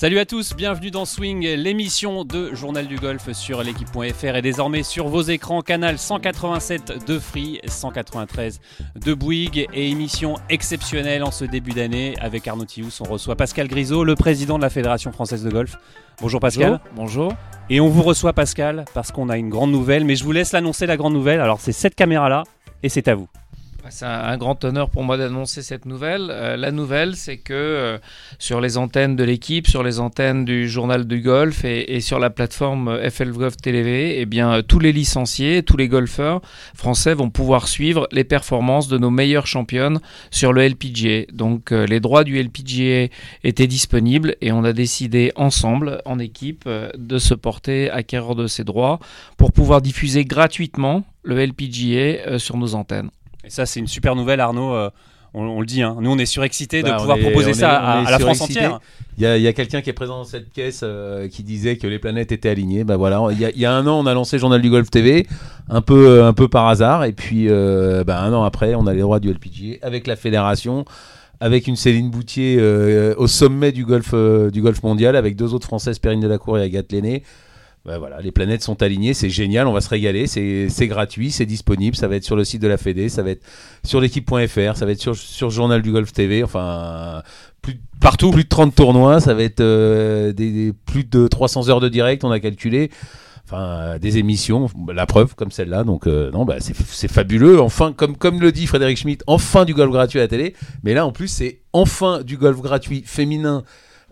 Salut à tous, bienvenue dans Swing, l'émission de Journal du Golf sur l'équipe.fr et désormais sur vos écrans, canal 187 de Free, 193 de Bouygues et émission exceptionnelle en ce début d'année avec Arnaud Thious. On reçoit Pascal Grisot, le président de la Fédération française de golf. Bonjour Pascal. Bonjour. Et on vous reçoit Pascal parce qu'on a une grande nouvelle, mais je vous laisse l'annoncer la grande nouvelle. Alors c'est cette caméra là et c'est à vous. C'est un, grand honneur pour moi d'annoncer cette nouvelle. Euh, la nouvelle, c'est que euh, sur les antennes de l'équipe, sur les antennes du journal du golf et, sur la plateforme FL Golf TV, eh bien, tous les licenciés, tous les golfeurs français vont pouvoir suivre les performances de nos meilleures championnes sur le LPGA. Donc euh, les droits du LPGA étaient disponibles et on a décidé ensemble, en équipe, de se porter acquéreur de ces droits pour pouvoir diffuser gratuitement le LPGA sur nos antennes. Et ça, c'est une super nouvelle, Arnaud. Euh, on, le dit, hein. nous on est surexcités de bah, pouvoir proposer ça à, la France entière. Il y a, quelqu'un qui est présent dans cette caisse euh, qui disait que les planètes étaient alignées. Bah voilà, il y, a, un an on a lancé Journal du Golf TV, un peu, euh, un peu par hasard, et puis bah, un an après on a les droits du LPGA avec la fédération avec une Céline Boutier au sommet du golf, du golf mondial, avec deux autres Françaises, Perrine Delacour et Agathe Lenné. Ben voilà, les planètes sont alignées, c'est génial, on va se régaler, c'est gratuit, c'est disponible, ça va être sur le site de la Fédé, ça va être sur l'équipe.fr, ça va être sur, sur Journal du Golf TV, enfin plus, partout, plus de 30 tournois, ça va être euh, des, plus de 300 heures de direct, on a calculé, enfin des émissions, la preuve comme celle-là, donc euh, non, bah, c'est fabuleux, enfin comme, comme le dit Frédéric Schmitt, enfin du golf gratuit à la télé, mais là en plus c'est enfin du golf gratuit féminin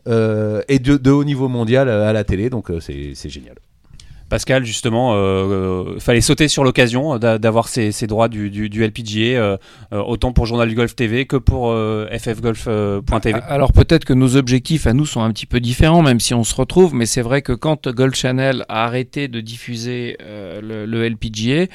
et de, haut niveau mondial à la télé, donc euh, c'est génial. Pascal, justement, euh, euh, fallait sauter sur l'occasion d'avoir ces, droits du, du, LPGA, euh, autant pour Journal du Golf TV que pour ffgolf.tv. Alors peut-être que nos objectifs à nous sont un petit peu différents, même si on se retrouve, mais c'est vrai que quand Golf Channel a arrêté de diffuser le, le, LPGA,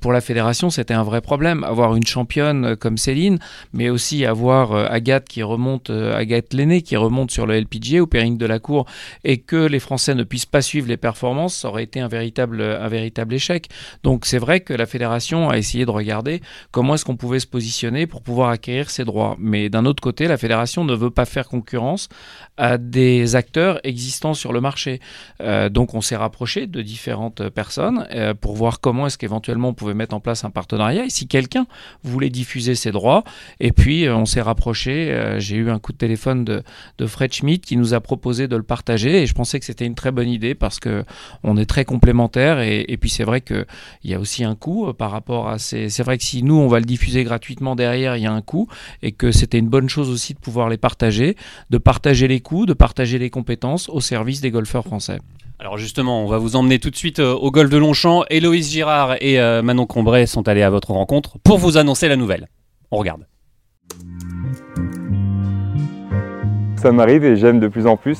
pour la fédération, c'était un vrai problème. Avoir une championne comme Céline, mais aussi avoir Agathe qui remonte, Agathe Lenné qui remonte sur le LPGA ou Perrine de la Cour, et que les Français ne puissent pas suivre les performances, ça aurait été un véritable, un véritable échec. Donc c'est vrai que la fédération a essayé de regarder comment est-ce qu'on pouvait se positionner pour pouvoir acquérir ces droits. Mais d'un autre côté, la fédération ne veut pas faire concurrence à des acteurs existants sur le marché. Euh, donc on s'est rapproché de différentes personnes euh, pour voir comment est-ce qu'éventuellement on pouvait mettre en place un partenariat et si quelqu'un voulait diffuser ses droits. Et puis euh, on s'est rapproché, j'ai eu un coup de téléphone de, de Fred Schmidt qui nous a proposé de le partager et je pensais que c'était une très bonne idée parce que on est très complémentaires. Et, puis c'est vrai qu'il y a aussi un coût euh, par rapport à ces. C'est vrai que si nous, on va le diffuser gratuitement derrière, il y a un coût. Et que c'était une bonne chose aussi de pouvoir les partager, de partager les coûts, de partager les compétences au service des golfeurs français. Alors justement, on va vous emmener tout de suite euh, au golf de Longchamp. Héloïse Girard et euh, Manon Combray sont allés à votre rencontre pour vous annoncer la nouvelle. On regarde. Ça m'arrive et j'aime de plus en plus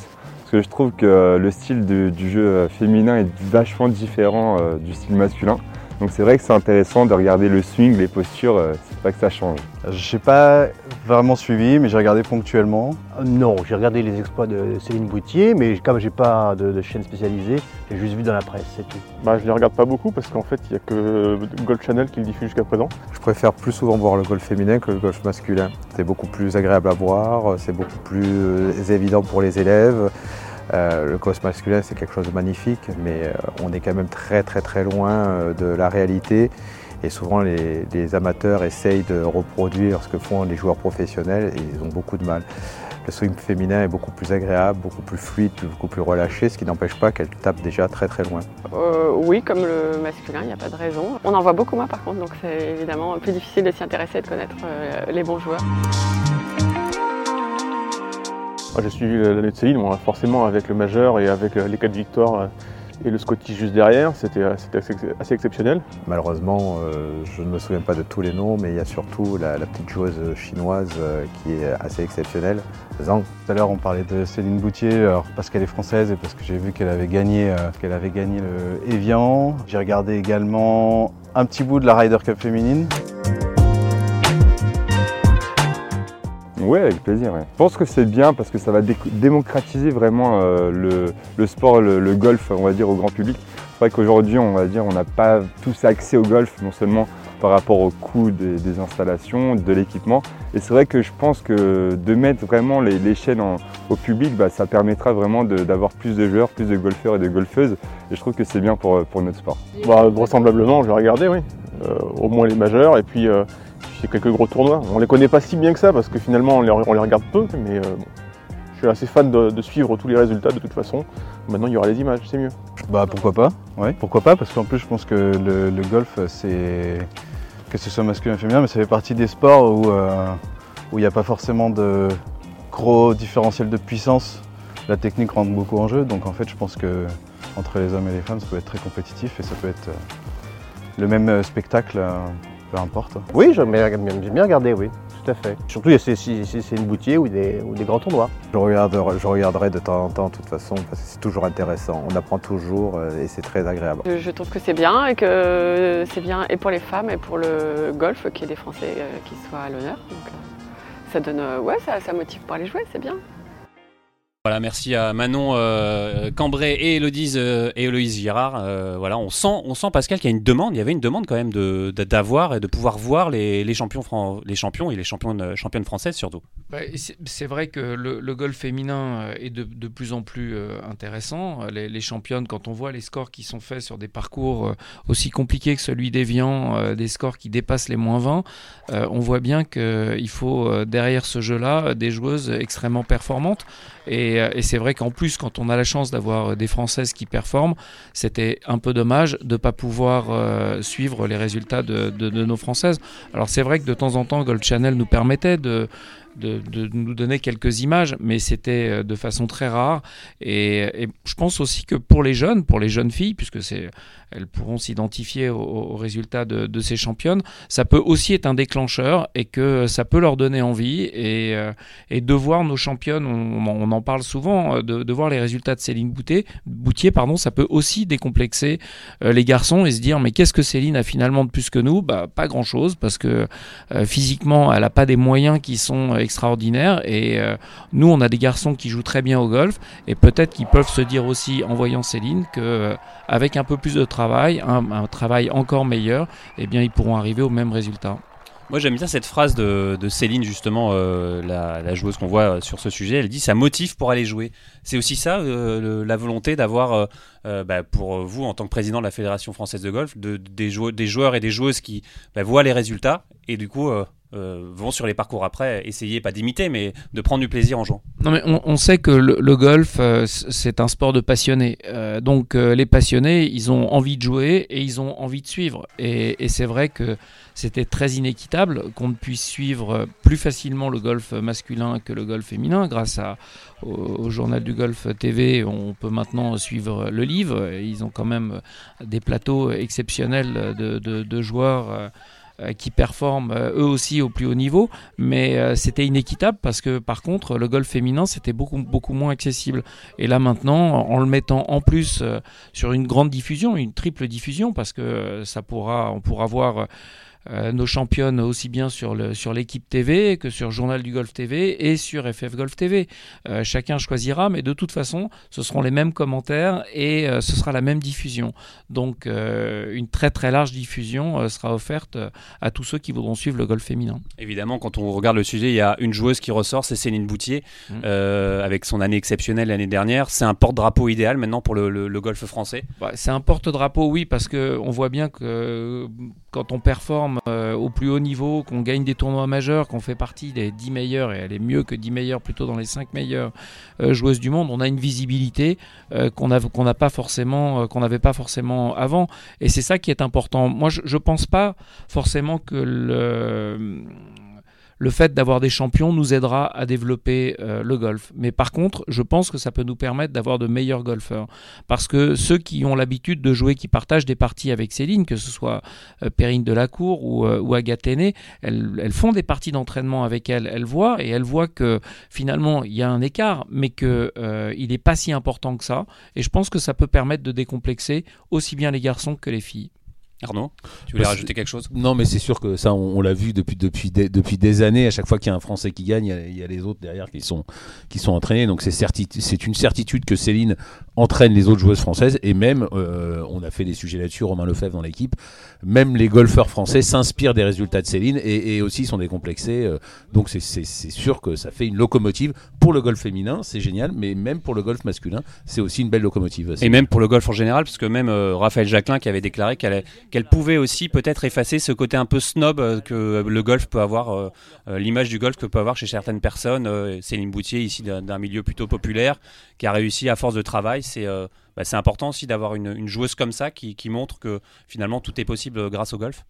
je trouve que le style du jeu féminin est vachement différent euh, du style masculin. Donc c'est vrai que c'est intéressant de regarder le swing, les postures, euh, c'est pas que ça change. Je n'ai pas vraiment suivi, mais j'ai regardé ponctuellement. Euh, non, j'ai regardé les exploits de Céline Boutier, mais comme j'ai pas de, chaîne spécialisée, j'ai juste vu dans la presse, c'est tout. Bah, je les regarde pas beaucoup parce qu'en fait, il n'y a que Golf Channel qui le diffuse jusqu'à présent. Je préfère plus souvent voir le golf féminin que le golf masculin. C'est beaucoup plus agréable à voir, c'est beaucoup plus évident pour les élèves. Euh, le golf masculin, c'est quelque chose de magnifique, mais euh, on est quand même très très très loin euh, de la réalité. Et souvent, les, amateurs essayent de reproduire ce que font les joueurs professionnels et ils ont beaucoup de mal. Le swing féminin est beaucoup plus agréable, beaucoup plus fluide, beaucoup plus relâché, ce qui n'empêche pas qu'elle tape déjà très très loin. oui, comme le masculin, il n'y a pas de raison. On en voit beaucoup moins par contre, donc c'est évidemment plus difficile de s'y intéresser et de connaître les bons joueurs. J'ai suivi l'année de Céline, forcément avec le majeur et avec euh, les quatre victoires euh, et le Scotty juste derrière, c'était euh, assez, exceptionnel. Malheureusement, je ne me souviens pas de tous les noms, mais il y a surtout la, petite joueuse chinoise qui est assez exceptionnelle, Zhang. Tout à l'heure, on parlait de Céline Boutier parce qu'elle est française et parce que j'ai vu qu'elle avait gagné, qu'elle avait gagné le Evian. J'ai regardé également un petit bout de la Ryder Cup féminine. Oui, avec plaisir. Je pense que c'est bien parce que ça va démocratiser vraiment euh, le, sport, le, golf, on va dire, au grand public. C'est vrai qu'aujourd'hui, on va dire, on n'a pas tous accès au golf, non seulement par rapport au coût des, installations, de l'équipement. Et c'est vrai que je pense que de mettre vraiment les, chaînes au public, bah, ça permettra vraiment d'avoir plus de joueurs, plus de golfeurs et de golfeuses. Et je trouve que c'est bien pour, pour notre sport. Bah, vraisemblablement, je vais regarder, oui. Euh, au moins les majeurs et puis euh, quelques gros tournois. On les connaît pas si bien que ça parce que finalement on les, regarde peu, mais euh, je suis assez fan de, suivre tous les résultats de toute façon. Maintenant il y aura les images, c'est mieux. Bah pourquoi pas, ouais, pourquoi pas, parce qu'en plus je pense que le, golf c'est que ce soit masculin ou féminin, mais ça fait partie des sports où où il n'y a pas forcément de gros différentiel de puissance. La technique rentre beaucoup en jeu, donc en fait je pense que entre les hommes et les femmes ça peut être très compétitif et ça peut être le même euh, spectacle, euh, peu importe. Oui, j'aime bien regarder, oui, tout à fait. Surtout si c'est une boutier ou des, ou des grands tournois. Je regarderai, je regarderai de temps en temps, de toute façon, parce que c'est toujours intéressant. On apprend toujours euh, et c'est très agréable. Je trouve que c'est bien et que c'est bien et pour les femmes et pour le golf qu'il y ait des Français qui soient à l'honneur. Donc ça donne, ouais, ça, ça motive pour aller jouer, c'est bien. Voilà, merci à Manon euh, Cambrai et euh, Héloïse Girard. Euh, voilà, on sent, on sent Pascal qu'il y a une demande. Il y avait une demande quand même de d'avoir et de pouvoir voir les, champions les champions et les championnes championnes françaises surtout. Bah, c'est vrai que le, golf féminin est de, plus en plus intéressant. Les, championnes, quand on voit les scores qui sont faits sur des parcours aussi compliqués que celui d'Evian, des scores qui dépassent les moins 20, on voit bien qu'il faut derrière ce jeu-là des joueuses extrêmement performantes. Et, et c'est vrai qu'en plus, quand on a la chance d'avoir des Françaises qui performent, c'était un peu dommage de ne pas pouvoir euh, suivre les résultats de, nos Françaises. Alors c'est vrai que de temps en temps, Gold Channel nous permettait de nous donner quelques images, mais c'était euh, de façon très rare. Et, je pense aussi que pour les jeunes, pour les jeunes filles, puisque c'est, elles pourront s'identifier aux, résultats de, ces championnes, ça peut aussi être un déclencheur et que ça peut leur donner envie. Et, euh, de voir nos championnes, on, en parle souvent, euh, de, voir les résultats de Céline Boutier, Boutier pardon, ça peut aussi décomplexer les garçons et se dire mais qu'est-ce que Céline a finalement de plus que nous? Bah, Pas grand-chose, parce que physiquement, elle n'a pas des moyens qui sont extraordinaire. Et euh, nous, on a des garçons qui jouent très bien au golf et peut-être qu'ils peuvent se dire aussi, en voyant Céline, euh, avec un peu plus de travail, un, travail encore meilleur, eh bien, ils pourront arriver au même résultat. Moi j'aime bien cette phrase de, Céline justement, euh, la, joueuse qu'on voit sur ce sujet. Elle dit ça motive pour aller jouer. C'est aussi ça la volonté d'avoir bah, pour vous en tant que président de la fédération française de golf de, des, des, joueurs et des joueuses qui bah, voient les résultats et du coup euh, vont sur les parcours après essayer, pas d'imiter, mais de prendre du plaisir en jouant. Non, mais on, sait que le, golf, euh, c'est un sport de passionnés. Euh, donc les passionnés, ils ont envie de jouer et ils ont envie de suivre. Et, c'est vrai que c'était très inéquitable qu'on ne puisse suivre plus facilement le golf masculin que le golf féminin. Grâce à, au, journal du golf TV, on peut maintenant suivre le livre. Ils ont quand même des plateaux exceptionnels de, de joueurs. Euh, qui performent euh, eux aussi au plus haut niveau, mais euh, c'était inéquitable parce que par contre le golf féminin c'était beaucoup beaucoup moins accessible. Et là maintenant, en le mettant en plus sur une grande diffusion, une triple diffusion, parce que ça pourra, on pourra voir euh, nos championnes aussi bien sur l'équipe TV que sur Journal du Golf TV et sur FF Golf TV. Euh, chacun choisira, mais de toute façon, ce seront les mêmes commentaires et euh, ce sera la même diffusion. Donc, une très très large diffusion sera offerte à tous ceux qui voudront suivre le golf féminin. Évidemment, quand on regarde le sujet, il y a une joueuse qui ressort, c'est Céline Boutier, mmh. avec son année exceptionnelle l'année dernière. C'est un porte-drapeau idéal maintenant pour le, golf français. c'est un porte-drapeau, oui, parce que on voit bien que quand on performe euh, au plus haut niveau, qu'on gagne des tournois majeurs, qu'on fait partie des 10 meilleurs, et elle est mieux que 10 meilleurs, plutôt dans les 5 meilleures euh, joueuses du monde, on a une visibilité euh, qu'on pas qu'on n'avait pas forcément avant. Et c'est ça qui est important. Moi, je ne pense pas forcément que le le fait d'avoir des champions nous aidera à développer euh, le golf. Mais par contre, je pense que ça peut nous permettre d'avoir de meilleurs golfeurs. Parce que ceux qui ont l'habitude de jouer, qui partagent des parties avec Céline, que ce soit euh, Perrine Delacour ou, euh, ou Agathe elles, font des parties d'entraînement avec elle. Elles voient et elles voient que finalement, il y a un écart, mais qu'il il n'est pas si important que ça. Et je pense que ça peut permettre de décomplexer aussi bien les garçons que les filles. Arnaud, tu voulais Bah, rajouter quelque chose? Non, mais c'est sûr que ça, on, on l'a vu depuis, depuis, des, depuis des années. À chaque fois qu'il y a un Français qui gagne, il y a, il y a les autres derrière qui sont, qui sont entraînés. Donc c'est une certitude que Céline entraîne les autres joueuses françaises. Et même, euh, on a fait des sujets là-dessus, Romain Lefebvre dans l'équipe, même les golfeurs français s'inspirent des résultats de Céline et, et aussi sont décomplexés. euh, donc c'est- c'est c'est sûr que ça fait une locomotive pour le golf féminin, c'est génial, mais même pour le golf masculin, c'est aussi une belle locomotive. Et même pour le golf en général, parce que même euh, Raphaël Jacquelin qui avait déclaré qu'elle qu'elle pouvait aussi peut-être effacer ce côté un peu snob euh, que le golf peut avoir, euh, euh, l'image du golf que peut avoir chez certaines personnes. Céline Boutier, ici d'un milieu plutôt populaire, qui a réussi à force de travail. C'est bah, important aussi d'avoir une, joueuse comme ça qui, montre que finalement tout est possible grâce au golf.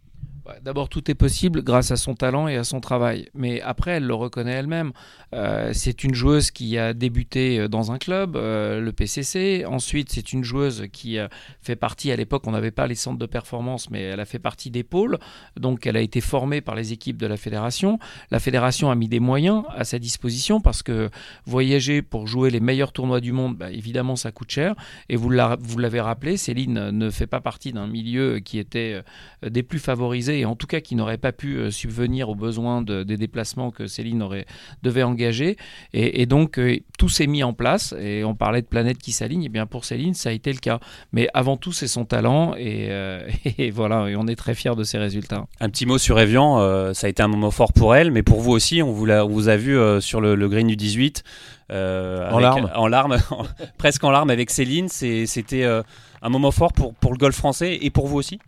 Ouais, D'abord, tout est possible grâce à son talent et à son travail. Mais après, elle le reconnaît elle-même. Euh, c'est une joueuse qui a débuté euh, dans un club, euh, le PCC. Ensuite, c'est une joueuse qui fait partie, à l'époque, on n'avait pas les centres de performance, mais elle a fait partie des pôles. Donc, elle a été formée par les équipes de la fédération. La fédération a mis des moyens à sa disposition parce que voyager pour jouer les meilleurs tournois du monde, bah, évidemment, ça coûte cher. Et vous l'a- vous l'avez rappelé, Céline ne fait pas partie d'un milieu qui était des plus favorisés et en tout cas qui n'aurait pas pu euh, subvenir aux besoins de- des déplacements que Céline aurait, devait engager. Et, et donc euh, tout s'est mis en place et on parlait de planète qui s'aligne. Et bien pour Céline, ça a été le cas. Mais avant tout, c'est son talent et, euh, et voilà, et on est très fiers de ses résultats. Un petit mot sur Evian, euh, ça a été un moment fort pour elle, mais pour vous aussi, on vous, l'a- on vous a vu euh, sur le, le green du 18. euh, En avec- larmes. En larmes, presque en larmes avec Céline. C'était euh, un moment fort pour, le golf français et pour vous aussi?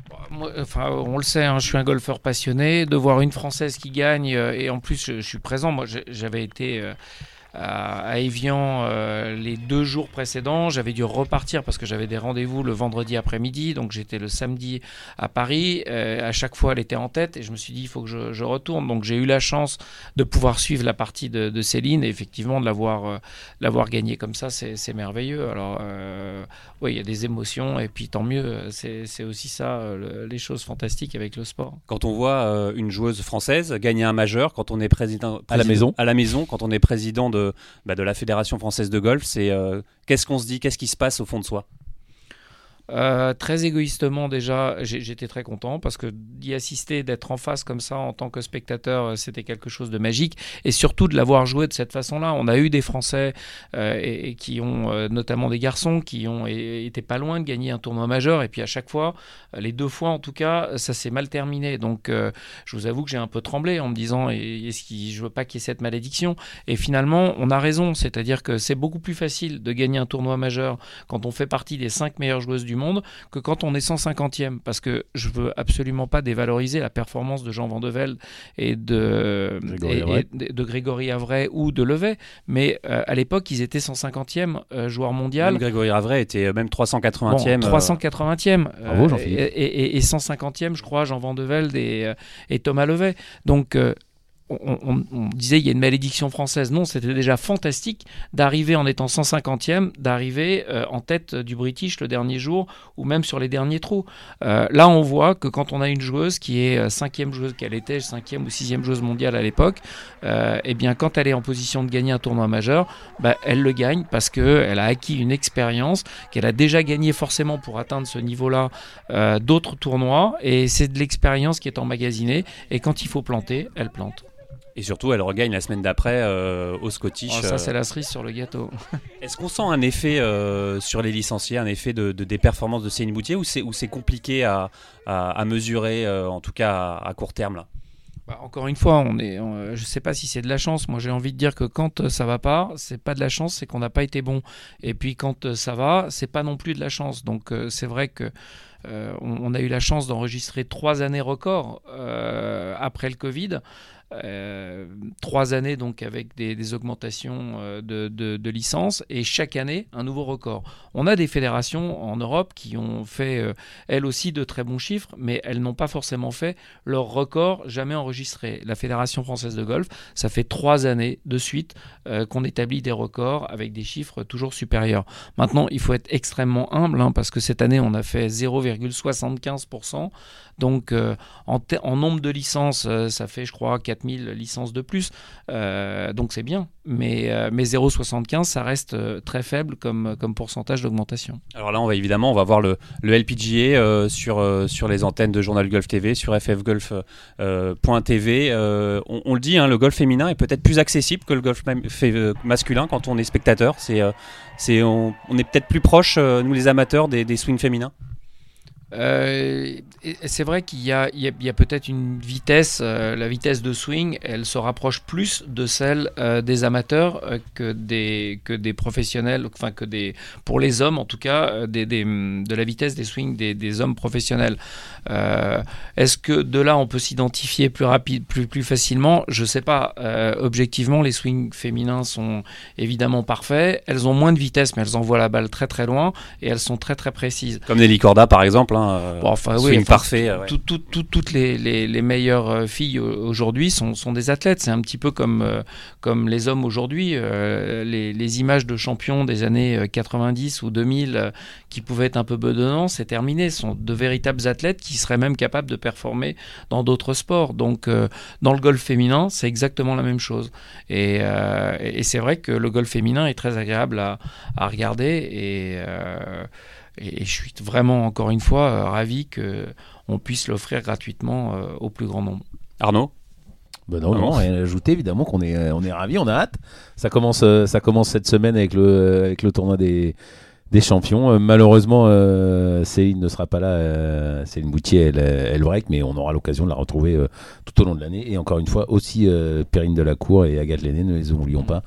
Enfin, on le sait, hein, je suis un golfeur passionné. De voir une Française qui gagne, euh, et en plus, je, suis présent. Moi, j'avais été euh, à, à Évian euh, les deux jours précédents. J'avais dû repartir parce que j'avais des rendez-vous le vendredi après-midi. Donc, j'étais le samedi à Paris. Euh, à chaque fois, elle était en tête, et je me suis dit, il faut que je, je retourne. Donc, j'ai eu la chance de pouvoir suivre la partie de, de Céline, et effectivement, de l'avoir euh, l'avoir gagné comme ça, c'est merveilleux. Alors, euh, oui, il y a des émotions, et puis tant mieux. C'est aussi ça, euh, le- les choses fantastiques avec le sport. Quand on voit euh, une joueuse française gagner un majeur, quand on est président, À la président- maison. à la maison, quand on est président de, bah, de la Fédération française de golf, c'est euh, qu'est-ce qu'on se dit, qu'est-ce qui se passe au fond de soi? Euh, très égoïstement déjà, j'étais très content parce que d'y assister, d'être en face comme ça en tant que spectateur, euh, c'était quelque chose de magique et surtout de l'avoir joué de cette façon-là. On a eu des Français euh, et, qui ont, notamment des garçons, qui ont été pas loin de gagner un tournoi majeur et puis à chaque fois, les deux fois en tout cas, ça s'est mal terminé. Donc je vous avoue que j'ai un peu tremblé en me disant est-ce qu'il, je veux pas qu'il y ait cette malédiction? Et finalement, on a raison, c'est-à-dire que c'est beaucoup plus facile de gagner un tournoi majeur quand on fait partie des cinq meilleures joueuses du monde que quand on est 150e. Parce que je veux absolument pas dévaloriser la performance de Jean Van de Velde et de Grégory et- Avray. et de, Grégory Avray ou de Levet. Mais euh, à l'époque, ils étaient 150e euh, joueur mondial. Même Grégory Ravray était euh, même 380e. Bon, euh, 380e. Bravo, euh, Jean-Philippe. et, et- et 150e, je crois, Jean Van de Velde et, Thomas Levet. Donc, on, disait il y a une malédiction française. Non, c'était déjà fantastique d'arriver en étant 150e, d'arriver euh, en tête du British le dernier jour ou même sur les derniers trous. Euh, là, on voit que quand on a une joueuse qui est euh, cinquième joueuse qu'elle était, cinquième ou sixième joueuse mondiale à l'époque, euh, eh bien, quand elle est en position de gagner un tournoi majeur, bah, elle le gagne parce qu'elle a acquis une expérience qu'elle a déjà gagné forcément pour atteindre ce niveau-là d'autres tournois et c'est de l'expérience qui est emmagasinée et quand il faut planter, elle plante. Et surtout, elle regagne la semaine d'après euh, au Scottish. Oh, ça euh. c'est la cerise sur le gâteau. Est-ce qu'on sent un effet euh, sur les licenciés, un effet de, de- des performances de Céline Boutier ou c'est, compliqué à, à- à mesurer, euh, en tout cas à, à court terme là? Bah, encore une fois, on est, on- je sais pas si c'est de la chance. Moi, j'ai envie de dire que quand ça va pas, c'est pas de la chance, c'est qu'on n'a pas été bon. Et puis quand ça va, c'est pas non plus de la chance. Donc c'est vrai que euh, on, on a eu la chance d'enregistrer trois années records euh, après le Covid. Euh, trois années donc avec des, augmentations euh, de, licences et chaque année un nouveau record. On a des fédérations en Europe qui ont fait euh, elles aussi de très bons chiffres, mais elles n'ont pas forcément fait leur record jamais enregistré. La Fédération française de golf, ça fait trois années de suite qu'on établit des records avec des chiffres toujours supérieurs. Maintenant, il faut être extrêmement humble hein, parce que cette année, on a fait 0,75%. Donc en, en, nombre de licences, ça fait je crois 4000 licences de plus. donc c'est bien. Mais, mais 0,75 ça reste très faible comme, comme pourcentage d'augmentation. Alors là on va évidemment on va voir le, le LPGA sur, sur les antennes de Journal Golf TV, sur ffgolf.tv. On, on, le dit, hein, le golf féminin est peut-être plus accessible que le golf masculin quand on est spectateur. C'est, c'est, on, est peut-être plus proche, nous les amateurs, des, des swings féminins? Euh, c'est vrai qu'il y a, peut-être une vitesse, euh, la vitesse de swing, elle se rapproche plus de celle euh, des amateurs que, des, que des professionnels, enfin que des, pour les hommes en tout cas, des, de la vitesse des swings des, hommes professionnels. Est-ce que de là on peut s'identifier plus rapide, plus, plus facilement? Je ne sais pas. objectivement, les swings féminins sont évidemment parfaits. Elles ont moins de vitesse, mais elles envoient la balle très très loin et elles sont très très précises. Comme Nelly Corda par exemple. Hein. Euh, enfin, oui, parfait. toutes les, les, meilleures euh, filles aujourd'hui sont, sont, des athlètes. C'est un petit peu comme, euh, comme les hommes aujourd'hui. les, les, images de champions des années 90 ou 2000 qui pouvaient être un peu bedonnants, c'est terminé. Ce sont de véritables athlètes qui seraient même capables de performer dans d'autres sports. Donc, dans le golf féminin, c'est exactement la même chose. Et, et c'est vrai que le golf féminin est très agréable à, à regarder. Et. Et, je suis vraiment, encore une fois, euh, ravi qu'on puisse l'offrir gratuitement euh, au plus grand nombre. Arnaud ben non, non, rien à ajouter, évidemment qu'on est, on est ravis, on a hâte. Ça commence, euh, ça commence cette semaine avec le, avec le tournoi des, des champions. malheureusement, Céline ne sera pas là. Céline Boutier, elle, elle break, mais on aura l'occasion de la retrouver tout au long de l'année. Et encore une fois, aussi Perrine Delacour et Agathe Lenné, ne les oublions pas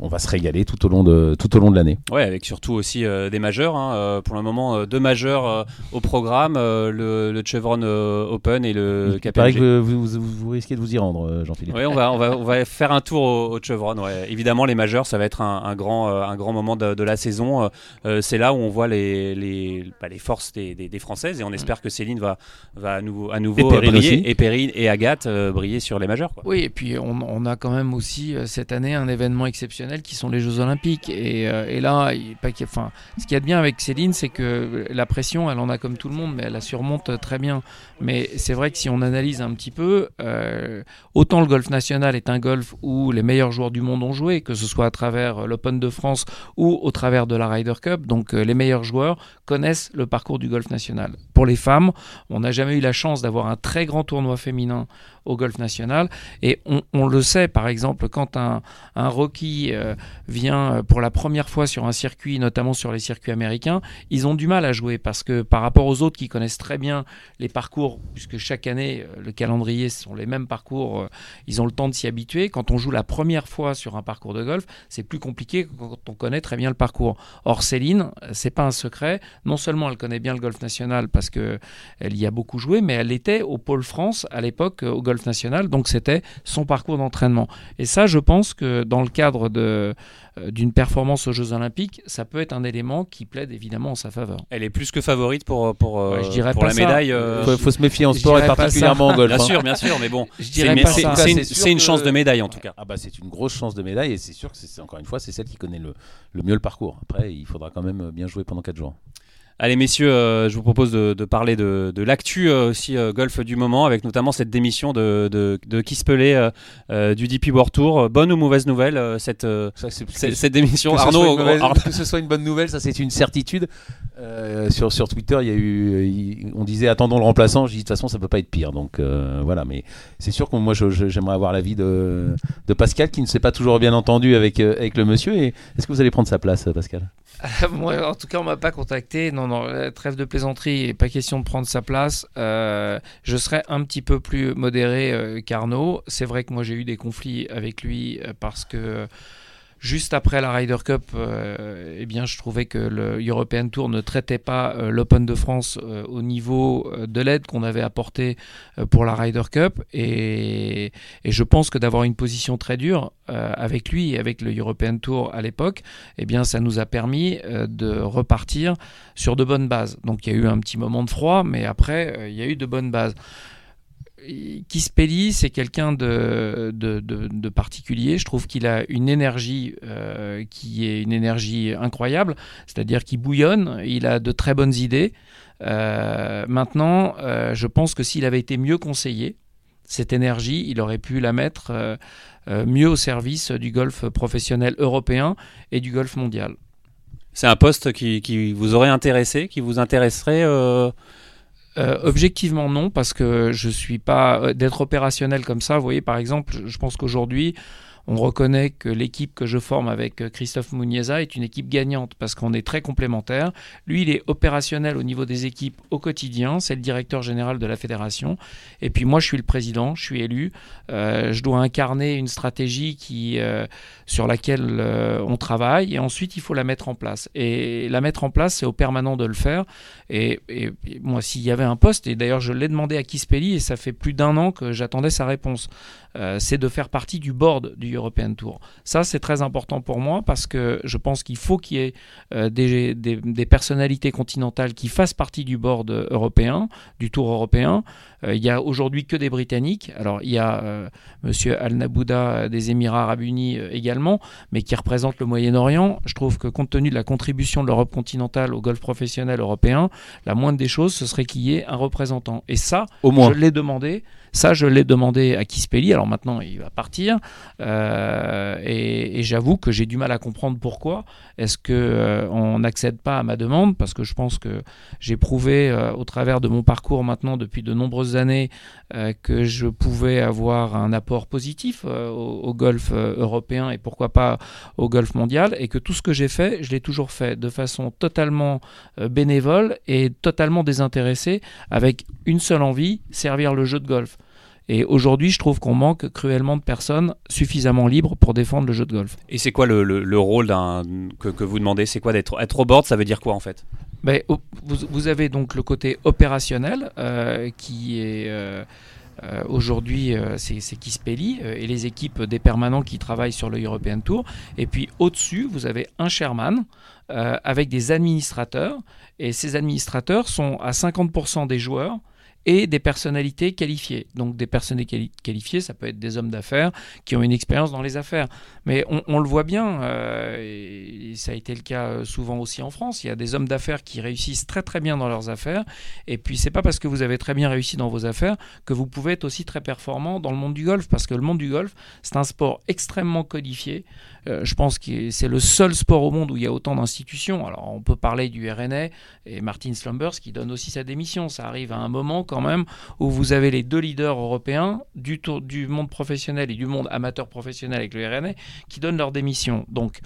on va se régaler tout au long de tout au long de l'année. Ouais, avec surtout aussi euh, des majeurs. Hein. Euh, pour le moment, euh, deux majeurs au programme le, Chevron Open et le KPMG. Il paraît que vous, risquez de vous y rendre, Jean-Philippe. Oui, on va, on va, on va faire un tour au, Chevron. Ouais. Évidemment, les majeurs, ça va être un, grand, un grand moment de, la saison. C'est là où on voit les, les, bah, les forces des, des, Françaises et on espère que Céline va, va à nouveau, à nouveau et briller et Perrine et Agathe briller sur les majeurs. Oui, et puis on, on, a quand même aussi cette année un événement exceptionnel qui sont les Jeux Olympiques. Et, euh, là, pas ce qu'il y a de bien avec Céline, c'est que la pression, elle en a comme tout le monde, mais elle la surmonte très bien. Mais c'est vrai que si on analyse un petit peu, euh, autant le golf national est un golf où les meilleurs joueurs du monde ont joué, que ce soit à travers l'Open de France ou au travers de la Ryder Cup. Donc euh, les meilleurs joueurs connaissent le parcours du golf national. Pour les femmes, on n'a jamais eu la chance d'avoir un très grand tournoi féminin au golf national. Et on, le sait, par exemple, quand un, un rookie euh, vient euh, pour la première fois sur un circuit, notamment sur les circuits américains, ils ont du mal à jouer parce que par rapport aux autres qui connaissent très bien les parcours, puisque chaque année, euh, le calendrier sont les mêmes parcours, ils ont le temps de s'y habituer. Quand on joue la première fois sur un parcours de golf, c'est plus compliqué que quand on connaît très bien le parcours. Or, Céline, c'est pas un secret. Non seulement elle connaît bien le golf national qu'elle y a beaucoup joué, mais elle était au Pôle France à l'époque au golf national, donc c'était son parcours d'entraînement. Et ça, je pense que dans le cadre de, euh, d'une performance aux Jeux Olympiques, ça peut être un élément qui plaide évidemment en sa faveur. Elle est plus que favorite pour, pour, euh, je dirais pour la médaille. Il euh, faut, se méfier en sport et particulièrement en golf. Bien hein. sûr, bien sûr, mais bon, c'est une, une, chance de médaille en tout cas. Ah bah c'est une grosse chance de médaille et c'est sûr que c'est encore une fois c'est celle qui connaît le, le mieux le parcours. Après, il faudra quand même bien jouer pendant 4 jours. Allez messieurs, euh, je vous propose de, parler de, l'actu euh, aussi euh, golf du moment, avec notamment cette démission de, de, de du DP World Tour. Bonne ou mauvaise nouvelle cette, cette démission Arnaud, que ce soit une bonne nouvelle, ça c'est une certitude. sur, sur Twitter, il y a eu, on disait attendons le remplaçant. Je dis de toute façon ça peut pas être pire. Donc voilà, mais c'est sûr que moi j'aimerais avoir l'avis de, de Pascal qui ne s'est pas toujours bien entendu avec, avec le monsieur. Est-ce que vous allez prendre sa place, Pascal? En tout cas, on m'a pas contacté. Non, non, trêve de plaisanterie, pas question de prendre sa place. Euh, je serais un petit peu plus modéré euh, qu'Arnaud. C'est vrai que moi, j'ai eu des conflits avec lui euh, parce que Juste après la Ryder Cup, euh, eh bien, je trouvais que le European Tour ne traitait pas euh, l'Open de France euh, au niveau de l'aide qu'on avait apportée pour la Ryder Cup. Et, je pense que d'avoir une position très dure avec lui et avec le European Tour à l'époque, eh bien, ça nous a permis de repartir sur de bonnes bases. Donc il y a eu un petit moment de froid, mais après, il y a eu de bonnes bases Kispelli, c'est quelqu'un de, particulier. Je trouve qu'il a une énergie euh, qui est une énergie incroyable, c'est-à-dire qu'il bouillonne, il a de très bonnes idées. Euh, maintenant, euh, je pense que s'il avait été mieux conseillé, cette énergie, il aurait pu la mettre mieux au service du golf professionnel européen et du golf mondial. C'est un poste qui, qui vous aurait intéressé, qui vous intéresserait euh, objectivement non, parce que je suis pas euh, d'être opérationnel comme ça. Vous voyez, par exemple, je pense qu'aujourd'hui, on reconnaît que l'équipe que je forme avec euh, Christophe Muniesa est une équipe gagnante parce qu'on est très complémentaires. Lui, il est opérationnel au niveau des équipes au quotidien. C'est le directeur général de la fédération. Et puis moi, je suis le président, je suis élu. Je dois incarner une stratégie qui, sur laquelle on travaille et ensuite il faut la mettre en place. Et la mettre en place, c'est au permanent de le faire. Et, et- moi, s'il y avait un poste, et d'ailleurs je l'ai demandé à Kispelli et ça fait plus d'un an que j'attendais sa réponse, euh, c'est de faire partie du board du European Tour. Ça, c'est très important pour moi parce que je pense qu'il faut qu'il y ait euh, des, personnalités continentales qui fassent partie du board européen, du Tour européen. Euh, il y a aujourd'hui que des Britanniques. Alors, il y a euh, Monsieur Al Nabouda des Émirats Arabes Unis euh, également, mais qui représente le Moyen-Orient. Je trouve que compte tenu de la contribution de l'Europe continentale au golf professionnel européen, la moindre des choses, ce serait qu'il y ait un représentant. Et ça, Au moins. je l'ai demandé. Ça, je l'ai demandé à Kispelli. Alors maintenant, il va partir. Euh, et j'avoue que j'ai du mal à comprendre pourquoi. Est-ce que euh, on n'accède pas à ma demande? Parce que je pense que j'ai prouvé euh, au travers de mon parcours maintenant depuis de nombreuses années que je pouvais avoir un apport positif au, au golf européen et pourquoi pas au golf mondial. Et que tout ce que j'ai fait, je l'ai toujours fait de façon totalement bénévole et totalement désintéressée avec une seule envie, servir le jeu de golf. Et aujourd'hui, je trouve qu'on manque cruellement de personnes suffisamment libres pour défendre le jeu de golf. Et c'est quoi le, le- le rôle que, que vous demandez? C'est quoi d'être être au board Ça veut dire quoi en fait? Ben, vous, vous avez donc le côté opérationnel euh, qui est euh, euh, aujourd'hui euh, c'est Kispelli euh, et les équipes des permanents qui travaillent sur le European Tour. Et puis au-dessus, vous avez un chairman avec des administrateurs. Et ces administrateurs sont à 50% des joueurs et des personnalités qualifiées. Donc des personnalités quali- qualifiées, ça peut être des hommes d'affaires qui ont une expérience dans les affaires. Mais on, on le voit bien, euh, et ça a été le cas euh, souvent aussi en France. Il y a des hommes d'affaires qui réussissent très très bien dans leurs affaires. Et puis c'est pas parce que vous avez très bien réussi dans vos affaires que vous pouvez être aussi très performant dans le monde du golf. Parce que le monde du golf, c'est un sport extrêmement codifié. Euh, je pense que c'est le seul sport au monde où il y a autant d'institutions. Alors on peut parler du RNA et Martin Slumbers qui donne aussi sa démission. Ça arrive à un moment quand même où vous avez les deux leaders européens du, tour, du monde professionnel et du monde amateur professionnel avec le RNA qui donnent leur démission. Donc,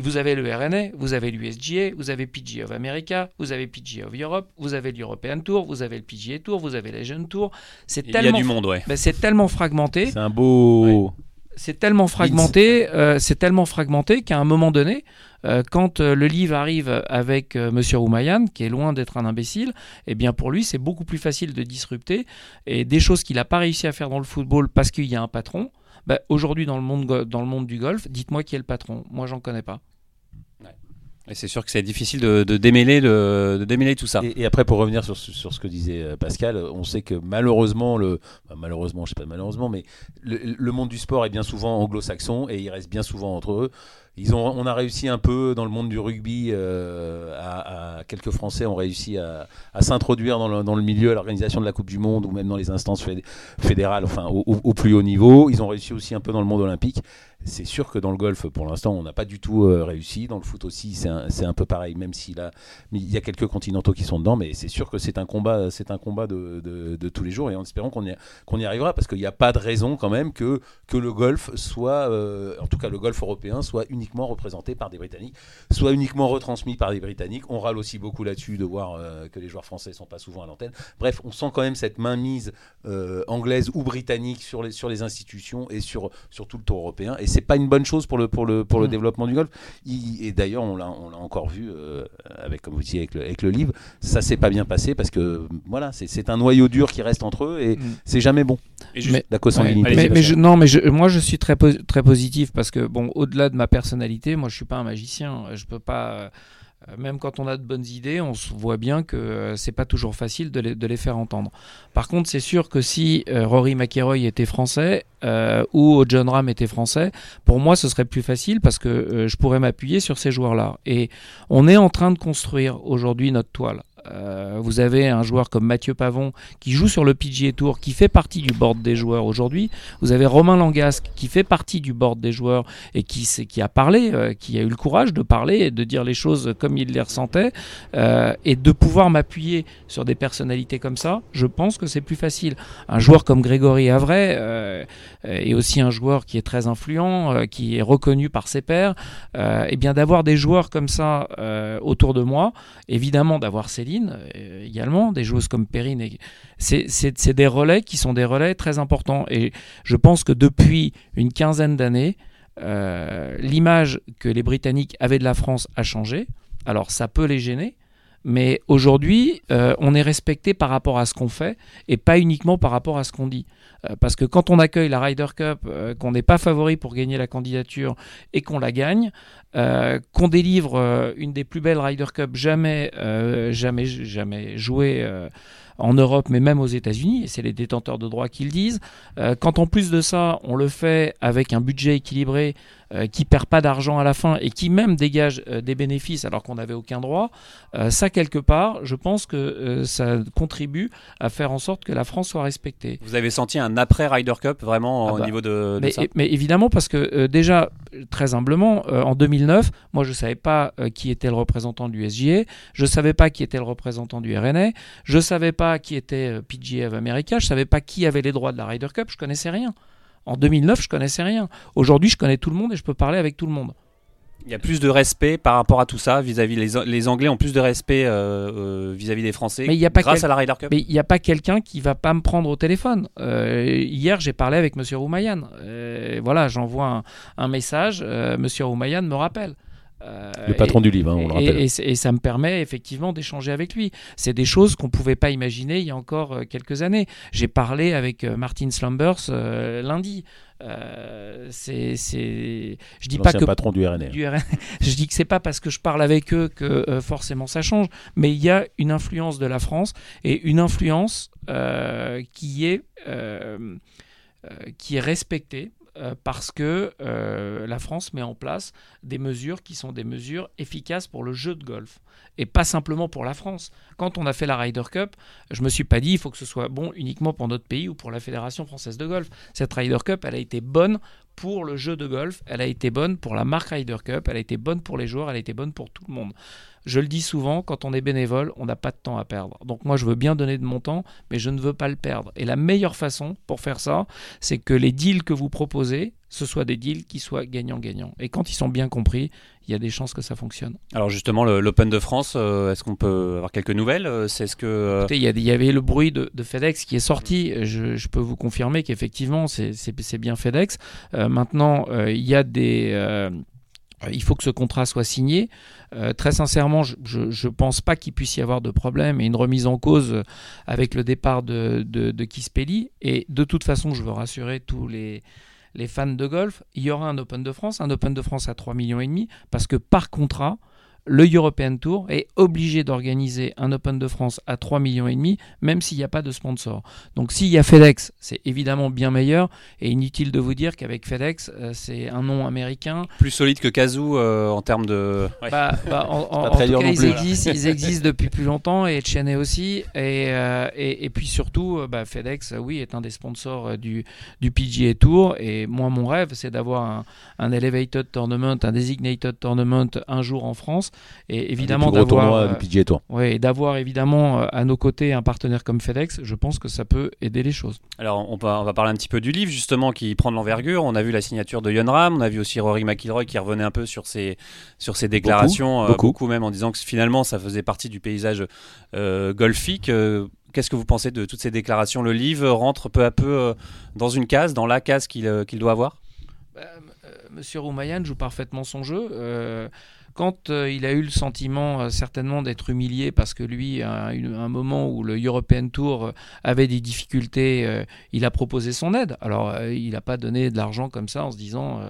vous avez le RNA, vous avez l'USGA, vous avez PGA of America, vous avez PGA of Europe, vous avez l'European Tour, vous avez le PGA Tour, vous avez l'Asian Tour. C'est Il y a tellement, du monde, ouais. ben, c'est tellement fragmenté C'est un beau. C'est tellement fragmenté, euh, c'est tellement fragmenté qu'à un moment donné, euh, quand euh, le livre arrive avec Monsieur Roumayan, qui est loin d'être un imbécile, eh bien pour lui c'est beaucoup plus facile de disrupter et des choses qu'il n'a pas réussi à faire dans le football parce qu'il y a un patron. bah, Aujourd'hui dans le monde dans le monde du golf, dites-moi qui est le patron. Moi j'en connais pas. Et c'est sûr que c'est difficile de, de démêler le, de démêler tout ça. Et, après, pour revenir sur, ce- que disait euh, Pascal, on sait que malheureusement, le, malheureusement, je sais pas malheureusement, mais le, monde du sport est bien souvent anglo-saxon et il reste bien souvent entre eux. Ils ont, on a réussi un peu dans le monde du rugby, euh, à, à- quelques Français ont réussi à, s'introduire dans le, milieu, à l'organisation de la Coupe du Monde ou même dans les instances féd- fédérales, enfin au plus haut niveau. Ils ont réussi aussi un peu dans le monde olympique. C'est sûr que dans le golf, pour l'instant, on n'a pas du tout euh, réussi. Dans le foot aussi, c'est un, peu pareil, même mais il y a quelques continentaux qui sont dedans, mais c'est sûr que c'est un combat, c'est un combat de, tous les jours, et en espérant qu'on y, arrivera, parce qu'il n'y a pas de raison quand même que, le golf soit, euh, en tout cas le golf européen, soit uniquement représenté par des Britanniques, soit uniquement retransmis par des Britanniques. On râle aussi beaucoup là-dessus de voir euh, que les joueurs français sont pas souvent à l'antenne. Bref, on sent quand même cette mainmise anglaise ou britannique sur les, institutions et sur, tout le tour européen, c'est pas une bonne chose pour le, pour le, pour le Mm. développement du golf. Il- et d'ailleurs, on l'a, on l'a encore vu euh, avec, comme vous disiez, avec le, avec le livre, ça s'est pas bien passé parce que voilà, c'est, c'est un noyau dur qui reste entre eux et Mm. c'est jamais bon. Et juste- Mais- La consanguinité. Allez-y, mais, mais Pascal. je, non, mais je- moi je suis très, très positif parce que bon, au-delà de ma personnalité, moi je suis pas un magicien. Je peux pas Euh, même quand on a de bonnes idées, on voit bien que euh, c'est pas toujours facile de les, de les faire entendre. Par contre, c'est sûr que si euh, Rory McIlroy était français euh, ou John Ram était français, pour moi, ce serait plus facile parce que euh, je pourrais m'appuyer sur ces joueurs-là. Et on est en train de construire aujourd'hui notre toile. Euh, vous avez un joueur comme Mathieu Pavon qui joue sur le PGA Tour, qui fait partie du board des joueurs aujourd'hui. Vous avez Romain Langasque qui fait partie du board des joueurs et qui, a parlé, euh, qui a eu le courage de parler et de dire les choses comme il les ressentait. Euh, et de pouvoir m'appuyer sur des personnalités comme ça, je pense que c'est plus facile. Un joueur comme Grégory Avray est aussi un joueur qui est très influent, qui est reconnu par ses pairs. Et bien d'avoir des joueurs comme ça autour de moi, évidemment d'avoir Céline euh, également, des joueuses comme Perrine, et- c'est des relais qui sont des relais très importants. Et je pense que depuis une quinzaine d'années, euh, l'image que les Britanniques avaient de la France a changé. Alors ça peut les gêner, mais aujourd'hui, euh, on est respecté par rapport à ce qu'on fait et pas uniquement par rapport à ce qu'on dit. Euh, parce que quand on accueille la Ryder Cup, euh, qu'on n'est pas favori pour gagner la candidature et qu'on la gagne, qu'on délivre une des plus belles Ryder Cup jamais, jamais, jamais jouées en Europe, mais même aux États-Unis, et c'est les détenteurs de droits qui le disent. Quand en plus de ça, on le fait avec un budget équilibré euh, qui perd pas d'argent à la fin et qui même dégage euh, des bénéfices alors qu'on n'avait aucun droit, euh, ça quelque part, je pense que euh, ça contribue à faire en sorte que la France soit respectée. Vous avez senti un après Ryder Cup vraiment Ah au bah, niveau de, de Mais, ça mais évidemment, parce que déjà, très humblement, en 2009, moi je ne savais pas qui était le représentant du SGA, je ne savais pas qui était le représentant du RNA, je ne savais pas qui était PGA of America, je ne savais pas qui avait les droits de la Ryder Cup, je connaissais rien. En 2009, je connaissais rien. Aujourd'hui, je connais tout le monde et je peux parler avec tout le monde. Il y a plus de respect par rapport à tout ça vis-à-vis les, les Anglais ont plus de respect euh, euh, vis-à-vis des Français Mais il y a pas grâce à la Ryder Cup. Mais il n'y a pas quelqu'un qui va pas me prendre au téléphone. Euh, hier, j'ai parlé avec Monsieur Roumayan. Euh, voilà, j'envoie un, un message. Monsieur Roumayan me rappelle. Euh, Le patron du livre, hein, on le rappelle. Et, ça me permet effectivement d'échanger avec lui. C'est des choses qu'on ne pouvait pas imaginer il y a encore euh, quelques années. J'ai parlé avec euh, Martin Slumbers euh, lundi. Euh, c'est, c'est... Je dis pas que patron du RNR. du RN. Je dis que c'est pas parce que je parle avec eux que euh, forcément ça change, mais il y a une influence de la France et une influence euh, qui est euh, euh, qui est respectée euh, parce que euh, la France met en place des mesures qui sont des mesures efficaces pour le jeu de golf et pas simplement pour la France. Quand on a fait la Ryder Cup, je me suis pas dit il faut que ce soit bon uniquement pour notre pays ou pour la Fédération française de golf. Cette Ryder Cup, elle a été bonne pour le jeu de golf, elle a été bonne pour la marque Ryder Cup, elle a été bonne pour les joueurs, elle a été bonne pour tout le monde. Je le dis souvent, quand on est bénévole, on n'a pas de temps à perdre. Donc moi, je veux bien donner de mon temps, mais je ne veux pas le perdre. Et la meilleure façon pour faire ça, c'est que les deals que vous proposez, ce soient des deals qui soient gagnants-gagnants. Et quand ils sont bien compris, il y a des chances que ça fonctionne. Alors justement, l'Open de France, euh, est-ce qu'on peut avoir quelques nouvelles Euh, C'est ce que euh, Écoutez, il y, avait le bruit de, de FedEx qui est sorti. Je, je peux vous confirmer qu'effectivement, c'est- bien FedEx. Euh, maintenant, il y a des. Il faut que ce contrat soit signé. Euh, très sincèrement, je ne pense pas qu'il puisse y avoir de problème et une remise en cause euh, avec le départ de, de, Kispelli. Et de toute façon, je veux rassurer tous les, les fans de golf, il y aura un Open de France, un Open de France à 3 millions parce que par contrat, le European Tour est obligé d'organiser un Open de France à 3 millions et demi, même s'il n'y a pas de sponsor. Donc s'il y a FedEx, c'est évidemment bien meilleur, et inutile de vous dire qu'avec FedEx, euh, c'est un nom américain. plus solide que Kazoo euh, en termes de. Ouais. Bah, bah, en, en- pas en très tout dur cas, non ils plus. existent, ils existent depuis plus longtemps, et Cheney aussi, et, euh, et, et puis surtout, bah, FedEx, oui, est un des sponsors du, du PGA Tour, et moi, mon rêve, c'est d'avoir un, un Elevated Tournament, un Designated Tournament un jour en France, et évidemment d'avoir... euh. Ouais, et d'avoir évidemment euh, à nos côtés un partenaire comme FedEx, je pense que ça peut aider les choses. Alors on va, on va parler un petit peu du livre justement qui prend de l'envergure. On a vu la signature de Yon Ram, on a vu aussi Rory McIlroy qui revenait un peu sur ses, sur ses déclarations, euh, beaucoup. beaucoup même en disant que finalement ça faisait partie du paysage euh, golfique. Euh, Qu'est-ce que vous pensez de toutes ces déclarations? Le livre rentre peu à peu euh, dans une case, dans la case qu'il euh, qu'il doit avoir? Bah, euh, Monsieur Roumayan joue parfaitement son jeu. Quand euh, il a eu le sentiment euh, certainement d'être humilié parce que lui, à un moment où le European Tour euh, avait des difficultés, il a proposé son aide. Alors, il n'a pas donné de l'argent comme ça en se disant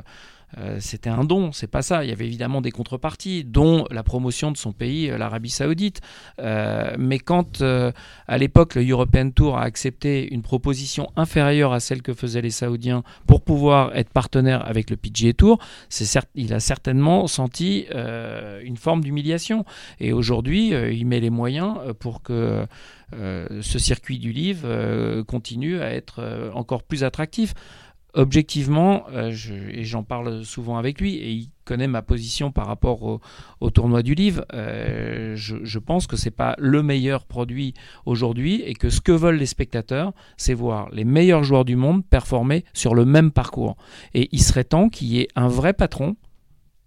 euh, c'était un don, c'est pas ça. Il y avait évidemment des contreparties, dont la promotion de son pays, euh, l'Arabie Saoudite. Euh, mais quand à l'époque le European Tour a accepté une proposition inférieure à celle que faisaient les Saoudiens pour pouvoir être partenaire avec le PGA Tour, certes, il a certainement senti une forme d'humiliation. Et aujourd'hui, il met les moyens pour que ce circuit du livre continue à être encore plus attractif objectivement, euh, et j'en parle souvent avec lui, et il connaît ma position par rapport au, tournoi du livre, euh, je, pense que ce n'est pas le meilleur produit aujourd'hui et que ce que veulent les spectateurs, c'est voir les meilleurs joueurs du monde performer sur le même parcours. Et il serait temps qu'il y ait un vrai patron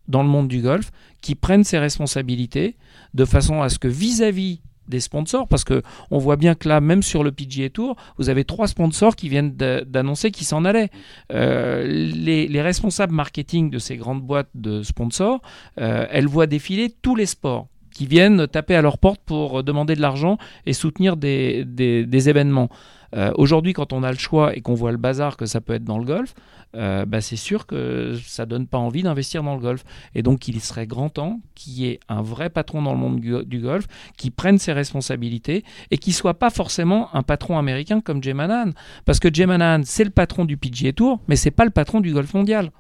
dans le monde du golf qui prenne ses responsabilités de façon à ce que vis-à-vis des sponsors parce que on voit bien que là, même sur le PGA Tour, vous avez trois sponsors qui viennent d'annoncer qu'ils s'en allaient. Euh, les, responsables marketing de ces grandes boîtes de sponsors, euh, elles voient défiler tous les sports qui viennent taper à leur porte pour demander de l'argent et soutenir des, des événements. Euh, aujourd'hui, quand on a le choix et qu'on voit le bazar que ça peut être dans le golf, euh, bah, c'est sûr que ça donne pas envie d'investir dans le golf. Et donc, il serait grand temps qu'il y ait un vrai patron dans le monde du, golf qui prenne ses responsabilités et qui soit pas forcément un patron américain comme Jay Manan. Parce que Jay Manan, c'est le patron du PGA Tour, mais c'est pas le patron du golf mondial.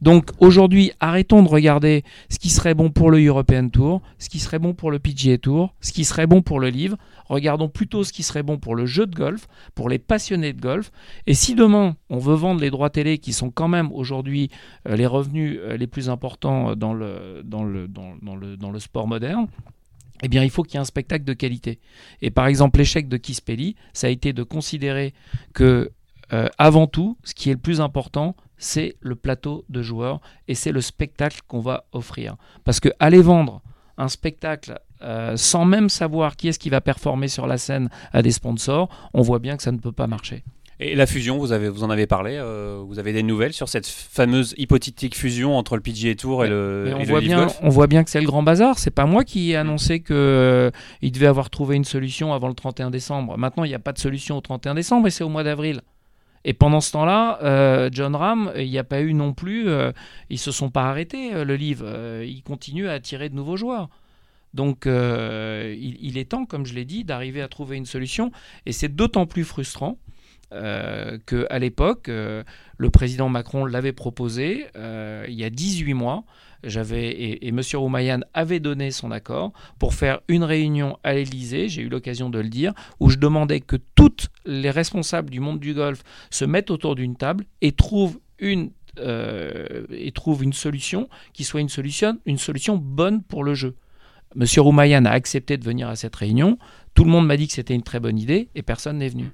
Donc aujourd'hui, arrêtons de regarder ce qui serait bon pour le European Tour, ce qui serait bon pour le PGA Tour, ce qui serait bon pour le livre. Regardons plutôt ce qui serait bon pour le jeu de golf, pour les passionnés de golf. Et si demain, on veut vendre les droits télé, qui sont quand même aujourd'hui euh, les revenus euh, les plus importants dans le, dans le, sport moderne, eh bien, il faut qu'il y ait un spectacle de qualité. Et par exemple, l'échec de Kispelli, ça a été de considérer que, euh, avant tout, ce qui est le plus important, c'est le plateau de joueurs et c'est le spectacle qu'on va offrir. Parce que aller vendre un spectacle euh, sans même savoir qui est-ce qui va performer sur la scène à des sponsors, on voit bien que ça ne peut pas marcher. Et la fusion, vous, avez, vous en avez parlé, euh, vous avez des nouvelles sur cette fameuse hypothétique fusion entre le PGA Tour et le, on voit bien, On voit bien que c'est le grand bazar. C'est pas moi qui ai annoncé qu'il euh, devait avoir trouvé une solution avant le 31 décembre. Maintenant, il n'y a pas de solution au 31 décembre et c'est au mois d'avril. Et pendant ce temps-là, euh, John Ram, il n'y a pas eu non plus, euh, ils se sont pas arrêtés, euh, le livre. il continue à attirer de nouveaux joueurs. Donc il, est temps, comme je l'ai dit, d'arriver à trouver une solution. Et c'est d'autant plus frustrant qu'à l'époque, le président Macron l'avait proposé il y a 18 mois j'avais et, et M. Roumayan avait donné son accord pour faire une réunion à l'Élysée, j'ai eu l'occasion de le dire, où je demandais que toutes les responsables du monde du golf se mettent autour d'une table et trouvent une euh, solution qui soit une solution, une solution bonne pour le jeu. Monsieur Roumayan a accepté de venir à cette réunion. Tout le monde m'a dit que c'était une très bonne idée et personne n'est venu.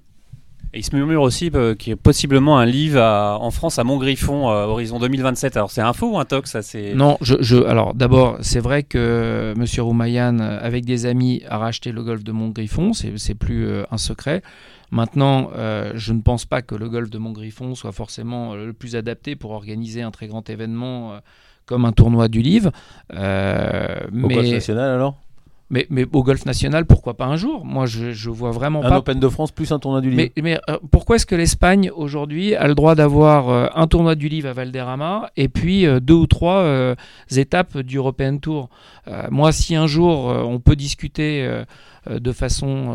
Et il se murmure aussi euh, qu'il y a possiblement un livre en France à Montgriffon, euh, horizon 2027. Alors c'est un faux ou un tox ça, Non, je, je, alors d'abord, c'est vrai que euh, M. Roumayan, avec des amis, a racheté le golfe de Montgriffon, c'est plus un secret. Maintenant, je ne pense pas que le golfe de Montgriffon soit forcément le plus adapté pour organiser un très grand événement comme un tournoi du livre. Au golf national alors? Mais, mais, au golf national, pourquoi pas un jour? Moi, je, je vois vraiment un pas. Un Open de France plus un tournoi du livre. Mais, mais euh, pourquoi est-ce que l'Espagne aujourd'hui a le droit d'avoir euh, un tournoi du livre à Valderrama et puis euh, deux ou trois étapes du European Tour? Moi, si un jour on peut discuter de façon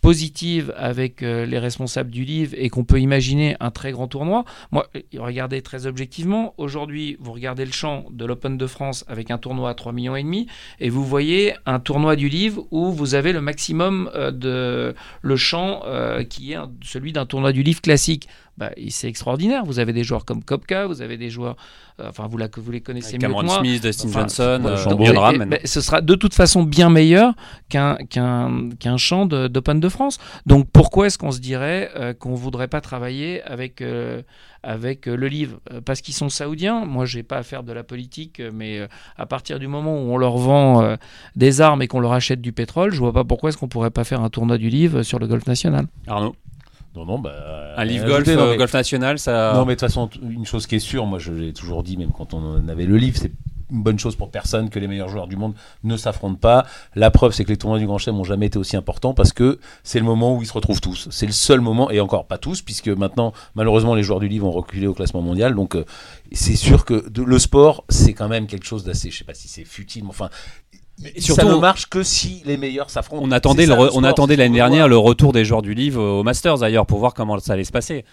positive avec euh, les responsables du livre et qu'on peut imaginer un très grand tournoi. Moi, euh, regardez très objectivement, aujourd'hui, vous regardez le champ de l'Open de France avec un tournoi à 3 millions et demi et vous voyez un tournoi du livre où vous avez le maximum euh, de le champ qui est celui d'un tournoi du livre classique. Bah, c'est extraordinaire. Vous avez des joueurs comme Kopka, vous avez des joueurs, enfin vous, que vous les connaissez mieux que moi. Smith, Dustin Johnson, euh, ce sera de toute façon bien meilleur qu'un qu'un qu'un champ d'Open de, France. Donc pourquoi est-ce qu'on se dirait euh, qu'on voudrait pas travailler avec euh, avec le livre? Parce qu'ils sont saoudiens. Moi, j'ai pas à faire de la politique, mais à partir du moment où on leur vend des armes et qu'on leur achète du pétrole, je vois pas pourquoi est-ce qu'on pourrait pas faire un tournoi du livre sur le golf national. Arnaud non, non, bah. Un livre golf, euh, golf national, ça. Non, mais de toute façon, une chose qui est sûre, moi je l'ai toujours dit, même quand on avait le livre, c'est une bonne chose pour personne que les meilleurs joueurs du monde ne s'affrontent pas. La preuve, c'est que les tournois du Grand Chelem n'ont jamais été aussi importants parce que c'est le moment où ils se retrouvent tous. C'est le seul moment, et encore pas tous, puisque maintenant, malheureusement, les joueurs du livre ont reculé au classement mondial. Donc, euh, c'est sûr que de- le sport, c'est quand même quelque chose d'assez, je sais pas si c'est futile, mais enfin. Surtout, ça ne marche que si les meilleurs s'affrontent. On attendait, le on attendait l'année dernière le retour des joueurs du livre au Masters d'ailleurs pour voir comment ça allait se passer.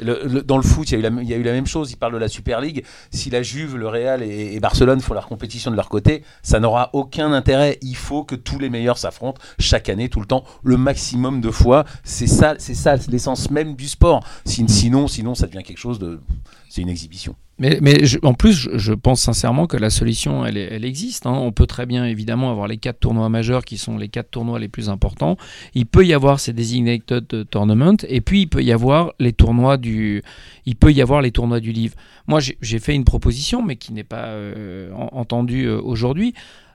Le- le- dans le foot, il y, a eu la, il y a eu la même chose. Ils parlent de la Super League. Si la Juve, le Real et, et Barcelone font leur compétition de leur côté, ça n'aura aucun intérêt. Il faut que tous les meilleurs s'affrontent chaque année, tout le temps, le maximum de fois. C'est ça, c'est ça l'essence même du sport. Sin- Sinon, sinon, ça devient quelque chose de. C'est une exhibition. Mais, mais en plus, je, pense sincèrement que la solution, elle, existe. hein. On peut très bien, évidemment, avoir les quatre tournois majeurs qui sont les quatre tournois les plus importants. Il peut y avoir ces designated tournaments, et puis il peut y avoir les tournois du, il peut y avoir les tournois du livre. Moi, j'ai fait une proposition, mais qui n'est pas euh, en- entendue euh, aujourd'hui.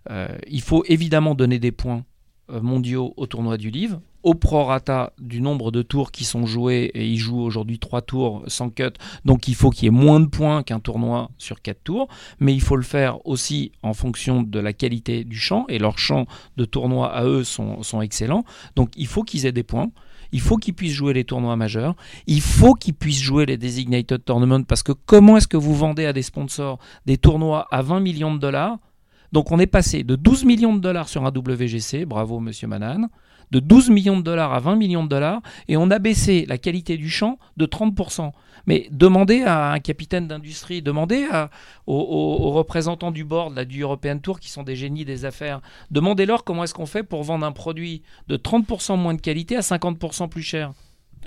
Euh, il faut évidemment donner des points mondiaux au tournoi du livre, au prorata du nombre de tours qui sont joués, et ils jouent aujourd'hui trois tours sans cut, donc il faut qu'il y ait moins de points qu'un tournoi sur quatre tours, mais il faut le faire aussi en fonction de la qualité du champ, et leurs champs de tournoi à eux sont, sont excellents, donc il faut qu'ils aient des points. Il faut qu'ils puissent jouer les tournois majeurs. Il faut qu'ils puissent jouer les designated tournaments parce que comment est-ce que vous vendez à des sponsors des tournois à 20 millions de dollars? Donc on est passé de 12 millions de dollars sur un WGC, bravo Monsieur Manan, de 12 millions de dollars à 20 millions de dollars, et on a baissé la qualité du champ de 30%. Mais demandez à un capitaine d'industrie, demandez aux, représentants du board du European Tour, qui sont des génies des affaires, demandez-leur comment est-ce qu'on fait pour vendre un produit de 30% moins de qualité à 50% plus cher.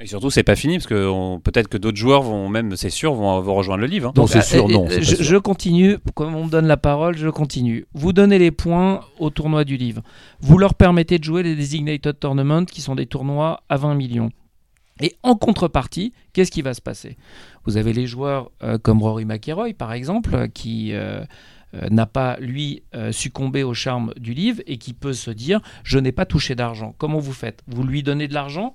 Et surtout, c'est pas fini parce que peut-être que d'autres joueurs vont même, c'est sûr, vont, vont rejoindre le livre. hein. Non, c'est euh, sûr, et- non, pas Je, sûr. je continue, comme on me donne la parole, je continue. Vous donnez les points au tournoi du livre. Vous leur permettez de jouer les designated tournaments qui sont des tournois à 20 millions. Et en contrepartie, qu'est-ce qui va se passer? Vous avez les joueurs euh, comme Rory McIlroy, par exemple, euh, qui euh, euh, n'a pas, lui, euh, succombé au charme du livre et qui peut se dire Je n'ai pas touché d'argent. Comment vous faites? Vous lui donnez de l'argent?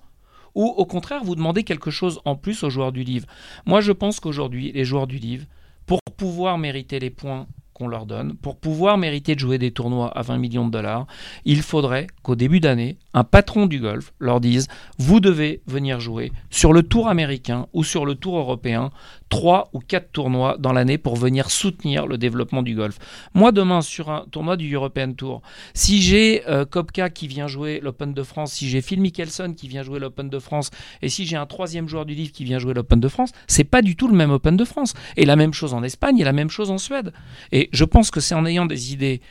Ou au contraire, vous demandez quelque chose en plus aux joueurs du livre. Moi, je pense qu'aujourd'hui, les joueurs du livre, pour pouvoir mériter les points qu'on leur donne, pour pouvoir mériter de jouer des tournois à 20 millions de dollars, il faudrait qu'au début d'année, un patron du golf leur dise vous devez venir jouer sur le tour américain ou sur le tour européen trois ou quatre tournois dans l'année pour venir soutenir le développement du golf. Moi, demain, sur un tournoi du European Tour, si j'ai euh, Kopka qui vient jouer l'Open de France, si j'ai Phil Mickelson qui vient jouer l'Open de France, et si j'ai un troisième joueur du livre qui vient jouer l'Open de France, c'est pas du tout le même Open de France. Et la même chose en Espagne et la même chose en Suède. Et je pense que c'est en ayant des idées.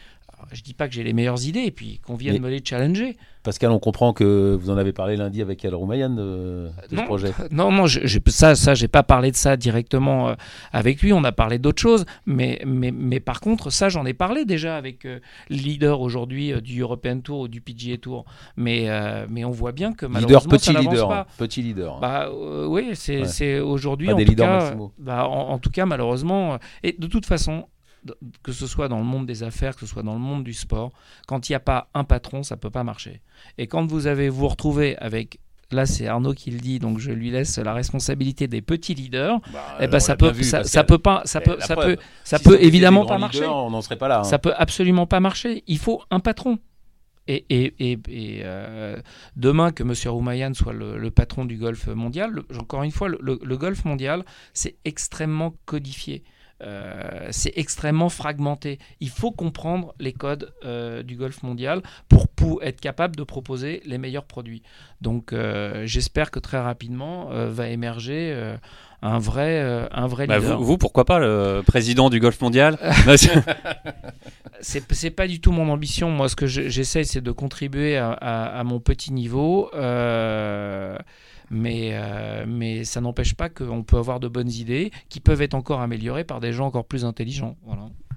Je dis pas que j'ai les meilleures idées et puis qu'on vienne Mais- me les challenger. Pascal, on comprend que vous en avez parlé lundi avec Al Roumayan de, de ce projet. Non, non, je, j'ai- ça, ça, j'ai pas parlé de ça directement euh, avec lui. On a parlé d'autres choses, mais, mais, mais par contre, ça, j'en ai parlé déjà avec euh, le leader aujourd'hui euh, du European Tour ou du PGA Tour. Mais, euh, mais on voit bien que Leader, malheureusement, petit ça n'avance leader. pas. hein, Petit leader. hein. Bah euh, oui, c'est Ouais. c'est aujourd'hui en tout cas. bah, en, en tout cas, malheureusement, euh, et de toute façon, que ce soit dans le monde des affaires, que ce soit dans le monde du sport, quand il n'y a pas un patron, ça peut pas marcher. Et quand vous avez vous retrouvez avec Là, c'est Arnaud qui le dit, donc je lui laisse la responsabilité des petits leaders. Bah, eh ben, ça peut, vu, ça, peut pas, ça Eh, peut, ça preuve. peut, ça Si peut évidemment pas marcher. leaders, On n'en serait pas là. hein. Ça peut absolument pas marcher. Il faut un patron. Et, et- et- et, euh, demain que M. Roumayan soit le, le patron du golf mondial, le- encore une fois, le, le- le golf mondial, c'est extrêmement codifié. Euh, c'est extrêmement fragmenté. Il faut comprendre les codes euh, du golf mondial pour, pour être capable de proposer les meilleurs produits. Donc euh, j'espère que très rapidement va émerger un vrai, un vrai Bah, leader. vous, vous, pourquoi pas, le président du golf mondial? C'est- pas du tout mon ambition. Moi, ce que je- j'essaie, c'est de contribuer à, à- à mon petit niveau. euh, mais, euh, mais ça n'empêche pas qu'on peut avoir de bonnes idées qui peuvent être encore améliorées par des gens encore plus intelligents.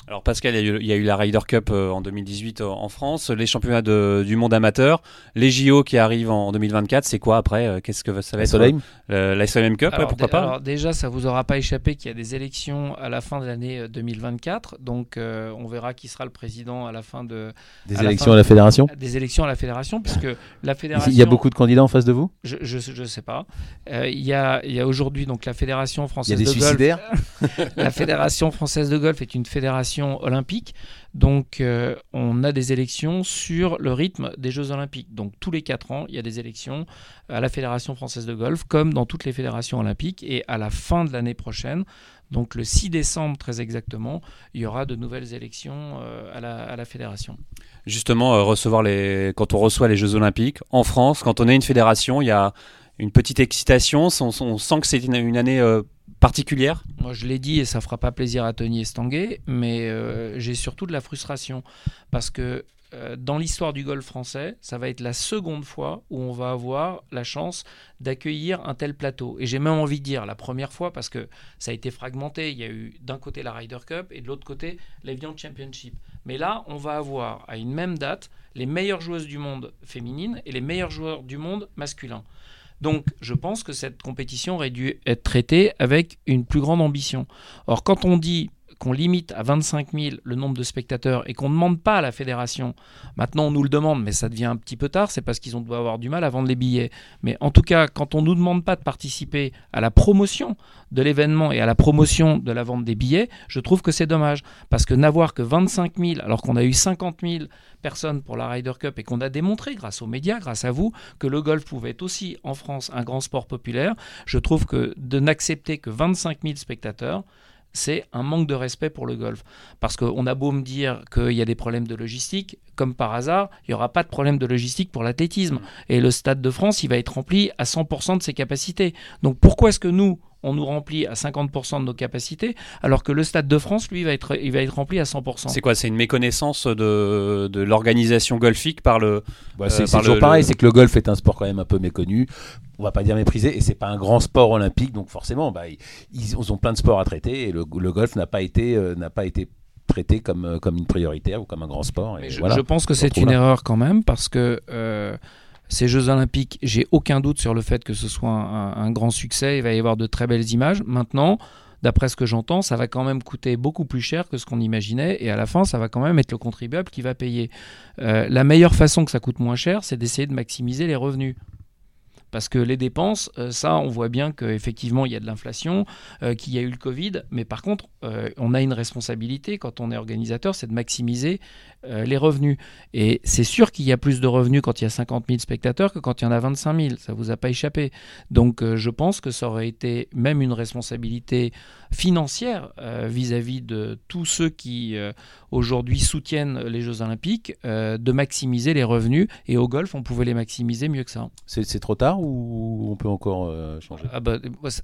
Alors Pascal, il y, a eu, il y a eu la Ryder Cup euh, en 2018 euh, en France, les championnats de- du monde amateur, les JO qui arrivent en 2024. C'est quoi après euh, Qu'est-ce que ça va La être Solheim euh, La SLM Cup, ouais, pourquoi pas alors, déjà, ça vous aura pas échappé qu'il y a des élections à la fin de l'année euh, 2024. Donc, euh, on verra qui sera le président à la fin de Des à la élections à la fédération des élections à la fédération, puisque la fédération. Il y a beaucoup de candidats en face de vous Je, je, je sais pas. Euh, Il y a, il y a aujourd'hui donc la fédération Il y a française des de golf. suicidaires La fédération française de golf est une fédération fédération olympique. Donc, euh, on a des élections sur le rythme des Jeux olympiques. Donc, tous les quatre ans, il y a des élections à la Fédération française de golf, comme dans toutes les fédérations olympiques. Et à la fin de l'année prochaine, donc le 6 décembre très exactement, il y aura de nouvelles élections euh, à, la, fédération. Justement, euh, recevoir les... quand on reçoit les Jeux olympiques en France, quand on est une fédération, il y a une petite excitation. On, sent que c'est une, année particulière Moi, je l'ai dit et ça fera pas plaisir à Tony Estanguet, mais euh, j'ai surtout de la frustration parce que euh, dans l'histoire du golf français, ça va être la seconde fois où on va avoir la chance d'accueillir un tel plateau. Et j'ai même envie de dire la première fois parce que ça a été fragmenté. Il y a eu d'un côté la Ryder Cup et de l'autre côté l'Evian Championship. Mais là, on va avoir à une même date les meilleures joueuses du monde féminines et les meilleurs joueurs du monde masculins. Donc je pense que cette compétition aurait dû être traitée avec une plus grande ambition. Or quand on dit qu'on limite à 25 000 le nombre de spectateurs et qu'on ne demande pas à la fédération, maintenant on nous le demande, mais ça devient un petit peu tard, c'est parce qu'ils ont doit avoir du mal à vendre les billets. Mais en tout cas, quand on ne nous demande pas de participer à la promotion de l'événement et à la promotion de la vente des billets, je trouve que c'est dommage. Parce que n'avoir que 25 000 alors qu'on a eu 50 000 personnes pour la Ryder Cup et qu'on a démontré grâce aux médias, grâce à vous, que le golf pouvait être aussi en France un grand sport populaire, je trouve que de n'accepter que 25 000 spectateurs, c'est un manque de respect pour le golf. Parce qu'on a beau me dire qu'il y a des problèmes de logistique, comme par hasard, il n'y aura pas de problème de logistique pour l'athlétisme. Et le Stade de France, il va être rempli à 100% de ses capacités. Donc pourquoi est-ce que nous, on nous remplit à 50% de nos capacités, alors que le Stade de France, lui, va être, il va être rempli à 100%. C'est quoi C'est une méconnaissance de, de l'organisation golfique par le. Bah, c'est toujours le, pareil, c'est que le golf est un sport quand même un peu méconnu. On va pas dire méprisé, et c'est pas un grand sport olympique, donc forcément, bah, ils, ils, ont plein de sports à traiter, et le, le golf n'a pas été, euh, n'a pas été traité comme, comme une prioritaire ou comme un grand sport. Et je, voilà, je, pense que c'est une là. erreur quand même, parce que. Euh, ces Jeux Olympiques, j'ai aucun doute sur le fait que ce soit un, grand succès. Il va y avoir de très belles images. Maintenant, d'après ce que j'entends, ça va quand même coûter beaucoup plus cher que ce qu'on imaginait. Et à la fin, ça va quand même être le contribuable qui va payer. Euh, la meilleure façon que ça coûte moins cher, c'est d'essayer de maximiser les revenus. Parce que les dépenses, euh, ça, on voit bien qu'effectivement, il y a de l'inflation, euh, qu'il y a eu le Covid, mais par contre, on a une responsabilité quand on est organisateur, c'est de maximiser euh, les revenus. Et c'est sûr qu'il y a plus de revenus quand il y a 50 000 spectateurs que quand il y en a 25 000, ça vous a pas échappé. Donc euh, je pense que ça aurait été même une responsabilité financière vis-à-vis -vis de tous ceux qui aujourd'hui soutiennent les Jeux Olympiques, de maximiser les revenus. Et au golf, on pouvait les maximiser mieux que ça. C'est trop tard ou on peut encore changer? Ah bah,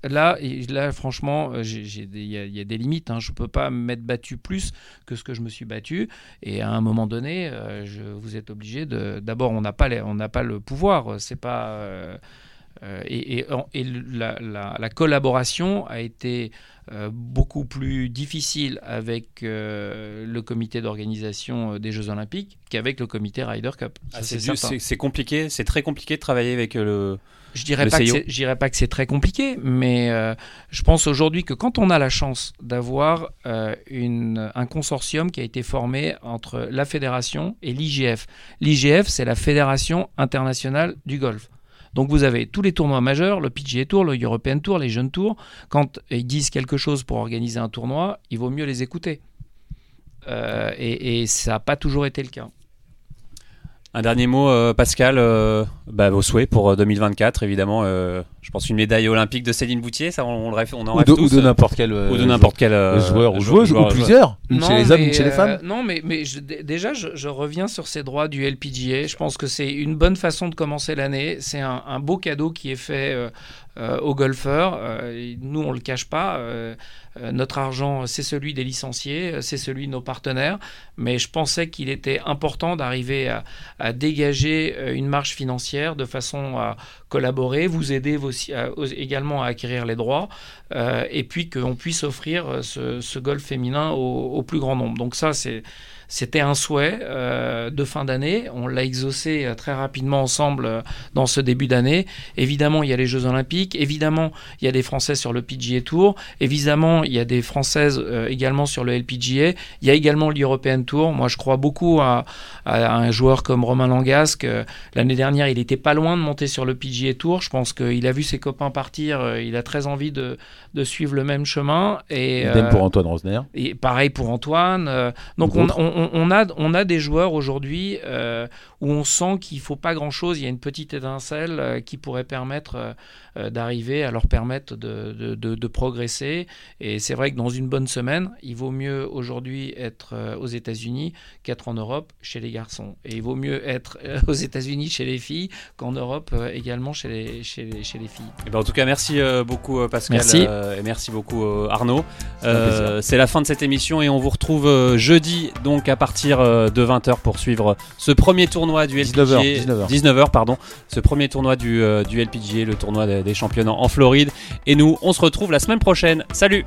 là, là, franchement, il y, y, a des limites. Hein. Je ne peux pas m'être battu plus que ce que je me suis battu. Et à un moment donné, euh, je, vous êtes obligé de. D'abord, on n'a pas, les, on n'a pas le pouvoir. C'est pas. Euh, et, et, et la, la, la, collaboration a été euh, beaucoup plus difficile avec euh, le comité d'organisation des Jeux Olympiques qu'avec le comité Ryder Cup. Ah, c'est compliqué, c'est très compliqué de travailler avec le. Je dirais pas, que dirais pas que c'est très compliqué, mais euh, je pense aujourd'hui que quand on a la chance d'avoir euh, un consortium qui a été formé entre la fédération et l'IGF. L'IGF, c'est la Fédération internationale du golf. Donc vous avez tous les tournois majeurs, le PGA Tour, le European Tour, les jeunes tours. Quand ils disent quelque chose pour organiser un tournoi, il vaut mieux les écouter. Euh, et, et, ça n'a pas toujours été le cas. Un dernier mot, euh, Pascal, euh, bah, vos souhaits pour 2024, évidemment. Euh, je pense une médaille olympique de Céline Boutier, ça on, on, le rêve, on en ou rêve tous. Ou de n'importe quel, ou de n'importe quel joueur ou joueuse, ou plusieurs, une non, chez les hommes, une chez les femmes. non, mais, mais je, déjà, je, je, reviens sur ces droits du LPGA. Je pense que c'est une bonne façon de commencer l'année. C'est un, un, beau cadeau qui est fait euh, aux golfeurs. Euh, nous, on ne le cache pas. Euh, notre argent, c'est celui des licenciés, c'est celui de nos partenaires. Mais je pensais qu'il était important d'arriver à, dégager une marge financière de façon à collaborer, vous aider également à acquérir les droits, et puis qu'on puisse offrir ce, ce golf féminin au, au, plus grand nombre. Donc ça, c'est C'était un souhait euh, de fin d'année. On l'a exaucé très rapidement ensemble dans ce début d'année. Évidemment, il y a les Jeux Olympiques. Évidemment, il y a des Français sur le PGA Tour. Évidemment, il y a des Françaises également sur le LPGA. Il y a également l'European Tour. Moi, je crois beaucoup à, à un joueur comme Romain Langasque. L'année dernière, il était pas loin de monter sur le PGA Tour. Je pense qu'il a vu ses copains partir. Il a très envie de, de suivre le même chemin. Et, Idem pour Antoine Rosner. Et pareil pour Antoine. Euh, donc on, on, on, a, des joueurs aujourd'hui euh, où on sent qu'il faut pas grand-chose. Il y a une petite étincelle euh, qui pourrait permettre d'arriver à leur permettre de, de, de, de progresser. Et c'est vrai que dans une bonne semaine, il vaut mieux aujourd'hui être aux États-Unis qu'être en Europe chez les garçons. Et il vaut mieux être aux États-Unis chez les filles qu'en Europe également chez les, chez les, chez les filles. Et ben en tout cas, merci beaucoup Pascal. Merci. et merci beaucoup Arnaud. c'est la fin de cette émission et on vous retrouve euh, jeudi donc à partir euh, de 20h pour suivre ce premier tournoi du LPGA 19h, 19h. pardon ce premier tournoi du, euh, du LPGA le tournoi des, des championnats en Floride. Et nous on se retrouve la semaine prochaine. Salut